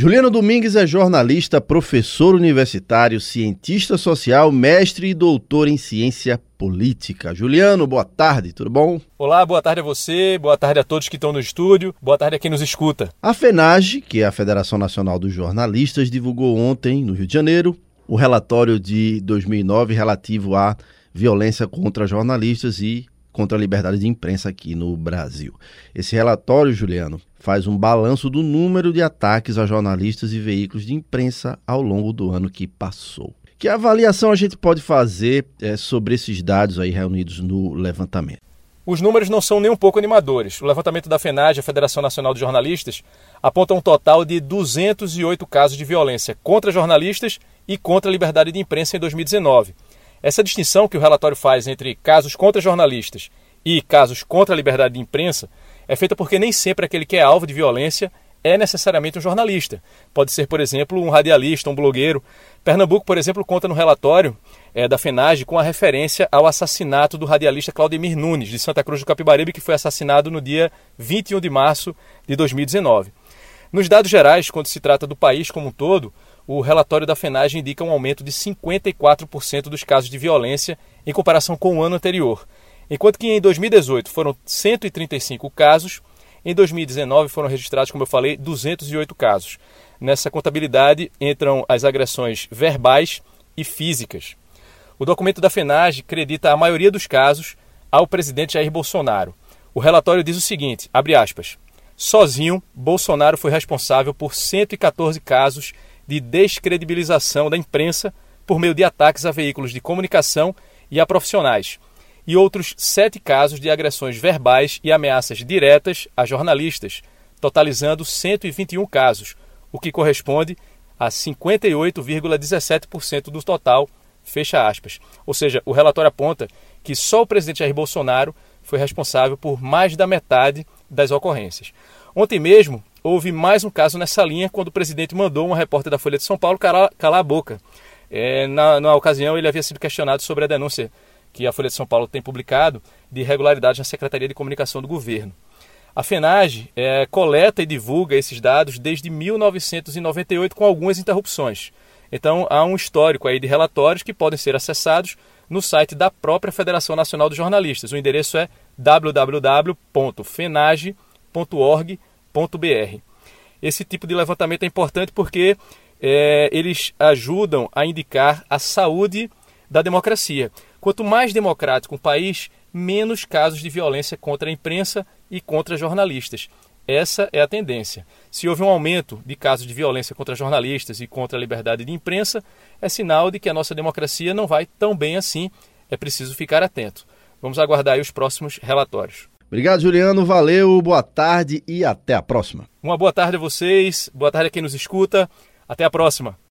Juliano Domingues é jornalista, professor universitário, cientista social, mestre e doutor em ciência política. Juliano, boa tarde, tudo bom? Olá, boa tarde a você, boa tarde a todos que estão no estúdio, boa tarde a quem nos escuta. A FENAGE, que é a Federação Nacional dos Jornalistas, divulgou ontem, no Rio de Janeiro, o relatório de 2009 relativo à violência contra jornalistas e contra a liberdade de imprensa aqui no Brasil. Esse relatório, Juliano, faz um balanço do número de ataques a jornalistas e veículos de imprensa ao longo do ano que passou. Que avaliação a gente pode fazer é, sobre esses dados aí reunidos no levantamento? Os números não são nem um pouco animadores. O levantamento da FENAGE, a Federação Nacional de Jornalistas, aponta um total de 208 casos de violência contra jornalistas e contra a liberdade de imprensa em 2019. Essa distinção que o relatório faz entre casos contra jornalistas e casos contra a liberdade de imprensa é feita porque nem sempre aquele que é alvo de violência é necessariamente um jornalista. Pode ser, por exemplo, um radialista, um blogueiro. Pernambuco, por exemplo, conta no relatório é, da FENAGE com a referência ao assassinato do radialista Claudemir Nunes, de Santa Cruz do Capibaribe, que foi assassinado no dia 21 de março de 2019. Nos dados gerais, quando se trata do país como um todo, o relatório da FENAGE indica um aumento de 54% dos casos de violência em comparação com o ano anterior. Enquanto que em 2018 foram 135 casos, em 2019 foram registrados, como eu falei, 208 casos. Nessa contabilidade entram as agressões verbais e físicas. O documento da FENAGE acredita a maioria dos casos ao presidente Jair Bolsonaro. O relatório diz o seguinte, abre aspas, Sozinho, Bolsonaro foi responsável por 114 casos de descredibilização da imprensa por meio de ataques a veículos de comunicação e a profissionais, e outros sete casos de agressões verbais e ameaças diretas a jornalistas, totalizando 121 casos, o que corresponde a 58,17% do total, fecha aspas. Ou seja, o relatório aponta que só o presidente Jair Bolsonaro foi responsável por mais da metade das ocorrências. Ontem mesmo, houve mais um caso nessa linha quando o presidente mandou uma repórter da Folha de São Paulo calar, calar a boca. É, na, na ocasião, ele havia sido questionado sobre a denúncia que a Folha de São Paulo tem publicado de irregularidades na Secretaria de Comunicação do Governo. A FENAGE é, coleta e divulga esses dados desde 1998 com algumas interrupções. Então há um histórico aí de relatórios que podem ser acessados no site da própria Federação Nacional dos Jornalistas. O endereço é www.fenage.org.br Esse tipo de levantamento é importante porque é, eles ajudam a indicar a saúde da democracia. Quanto mais democrático um país, menos casos de violência contra a imprensa e contra jornalistas. Essa é a tendência. Se houve um aumento de casos de violência contra jornalistas e contra a liberdade de imprensa, é sinal de que a nossa democracia não vai tão bem assim. É preciso ficar atento. Vamos aguardar os próximos relatórios. Obrigado, Juliano. Valeu, boa tarde e até a próxima. Uma boa tarde a vocês, boa tarde a quem nos escuta. Até a próxima.